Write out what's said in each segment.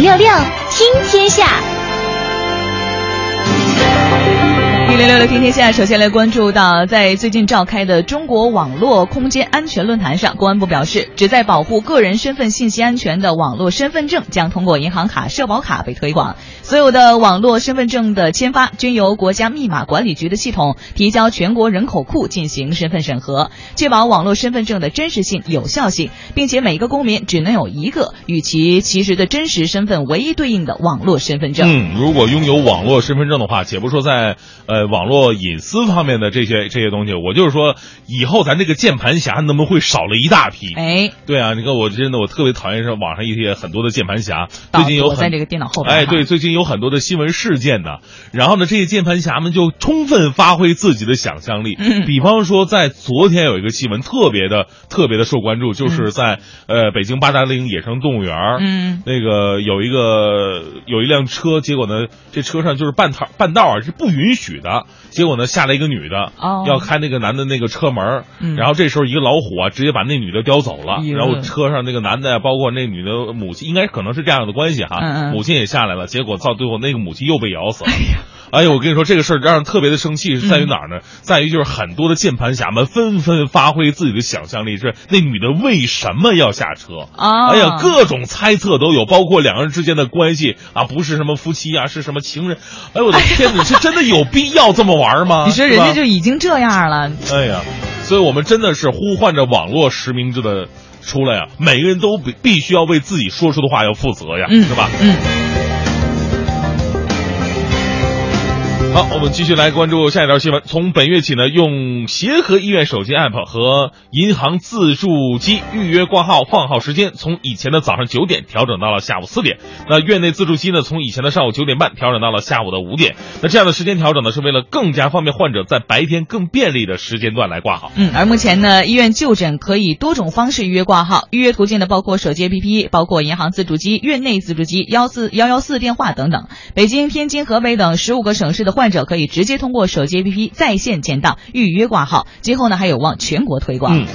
六六听天下。一零六六听天下，首先来关注到，在最近召开的中国网络空间安全论坛上，公安部表示，旨在保护个人身份信息安全的网络身份证将通过银行卡、社保卡被推广。所有的网络身份证的签发均由国家密码管理局的系统提交全国人口库进行身份审核，确保网络身份证的真实性、有效性，并且每个公民只能有一个与其其实的真实身份唯一对应的网络身份证。嗯，如果拥有网络身份证的话，且不说在呃网络隐私方面的这些这些东西，我就是说，以后咱这个键盘侠能不能会少了一大批？哎，对啊，你看我真的我特别讨厌上网上一些很多的键盘侠，最近有很在这个电脑后边。哎，对，最近有很多的新闻事件呢，然后呢，这些键盘侠们就充分发挥自己的想象力。嗯，比方说，在昨天有一个新闻特别的特别的受关注，就是在呃北京八达岭野生动物园，嗯，那个有一个有一辆车，结果呢，这车上就是半套半道啊是不允许的，结果呢下来一个女的，哦，要开那个男的那个车门，嗯，然后这时候一个老虎啊直接把那女的叼走了，哎然后车上那个男的包括那女的母亲，应该可能是这样的关系哈，母亲也下来了，结果到最后那个母亲又被咬死了。哎呀，哎呦，我跟你说这个事儿让人特别的生气，是在于哪儿呢？在于就是很多的键盘侠们纷纷发挥自己的想象力，是那女的为什么要下车？啊，哎呀，各种猜测都有，包括两个人之间的关系啊，不是什么夫妻啊，是什么情人？哎呦，我的天哪，是真的有必要这么玩吗？你说人家就已经这样了，哎呀，所以我们真的是呼唤着网络实名制的出来呀，每个人都必必须要为自己说出的话要负责呀，嗯，是吧？嗯。好，我们继续来关注下一条新闻。从本月起呢，用协和医院手机 app 和银行自助机预约挂号放号时间，从以前的早上九点调整到了下午四点。那院内自助机呢，从以前的上午九点半调整到了下午的五点。那这样的时间调整呢，是为了更加方便患者在白天更便利的时间段来挂号。嗯，而目前呢，医院就诊可以多种方式预约挂号，预约途径呢包括手机 APP，包括银行自助机、院内自助机、幺四幺幺四电话等等。北京、天津、河北等十五个省市的患者可以直接通过手机 APP 在线签到预约挂号，今后呢还有望全国推广。嗯。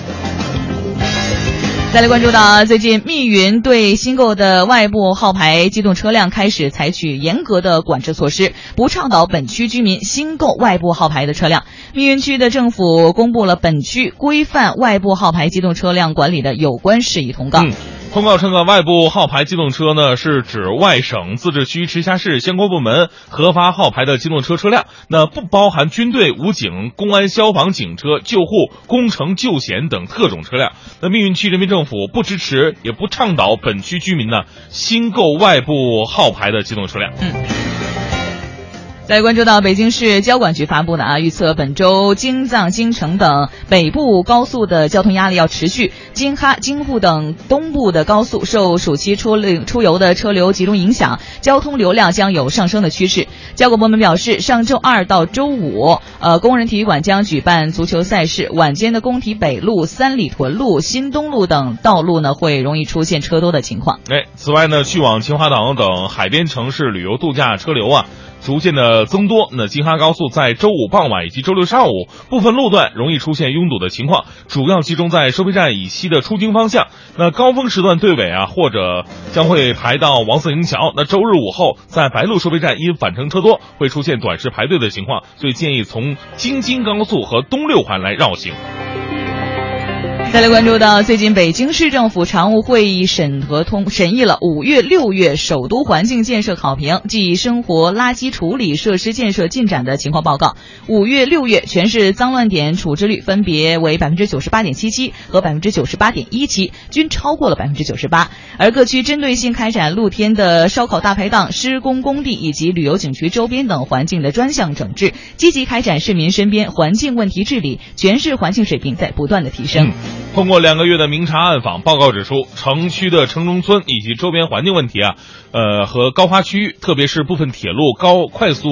再来关注到最近，密云对新购的外部号牌机动车辆开始采取严格的管制措施，不倡导本区居民新购外部号牌的车辆。密云区的政府公布了本区规范外部号牌机动车辆管理的有关事宜通告。嗯通告称啊，外部号牌机动车呢是指外省、自治区、直辖市相关部门核发号牌的机动车车辆，那不包含军队、武警、公安、消防、警车、救护、工程、救险等特种车辆。那密云区人民政府不支持，也不倡导本区居民呢新购外部号牌的机动车辆。嗯。再关注到北京市交管局发布的啊，预测本周京藏京承等北部高速的交通压力要持续，京哈、京沪等东部的高速受暑期出出游的车流集中影响，交通流量将有上升的趋势。交管部门表示，上周二到周五，呃，工人体育馆将举办足球赛事，晚间的工体北路、三里屯路、新东路等道路呢会容易出现车多的情况。哎，此外呢，去往秦皇岛等海边城市旅游度假车流啊。逐渐的增多，那京哈高速在周五傍晚以及周六上午部分路段容易出现拥堵的情况，主要集中在收费站以西的出京方向。那高峰时段队尾啊，或者将会排到王四营桥。那周日午后，在白鹿收费站因返程车多，会出现短时排队的情况，所以建议从京津高速和东六环来绕行。再来关注到最近，北京市政府常务会议审核通审议了五月、六月首都环境建设考评及生活垃圾处理设施建设进展的情况报告。五月、六月全市脏乱点处置率分别为百分之九十八点七七和百分之九十八点一七，均超过了百分之九十八。而各区针对性开展露天的烧烤大排档、施工工地以及旅游景区周边等环境的专项整治，积极开展市民身边环境问题治理，全市环境水平在不断的提升。通过两个月的明察暗访，报告指出，城区的城中村以及周边环境问题啊，呃，和高发区域，特别是部分铁路、高快速、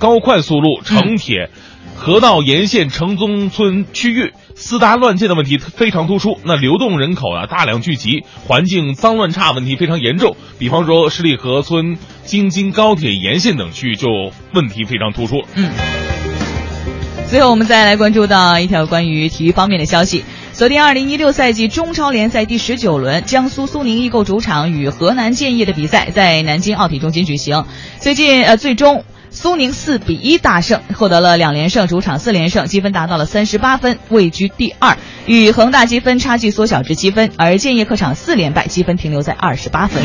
高快速路、城铁、河道沿线城中村区域私搭乱建的问题非常突出。那流动人口啊大量聚集，环境脏乱差问题非常严重。比方说十里河村、京津高铁沿线等区域就问题非常突出。嗯。最后，我们再来关注到一条关于体育方面的消息。锁定二零一六赛季中超联赛第十九轮，江苏苏宁易购主场与河南建业的比赛在南京奥体中心举行。最近呃，最终。苏宁四比一大胜，获得了两连胜，主场四连胜，积分达到了三十八分，位居第二，与恒大积分差距缩小至七分。而建业客场四连败，积分停留在二十八分。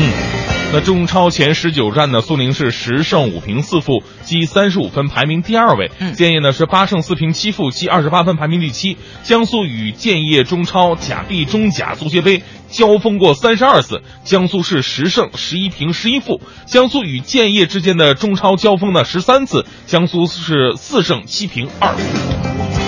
那中超前十九战呢，苏宁是十胜五平四负，积三十五分，排名第二位。嗯，建业呢是八胜四平七负，积二十八分，排名第七。江苏与建业中超甲 B 中甲足协杯。交锋过三十二次，江苏是十胜十一平十一负。江苏与建业之间的中超交锋呢十三次，江苏是四胜七平二负。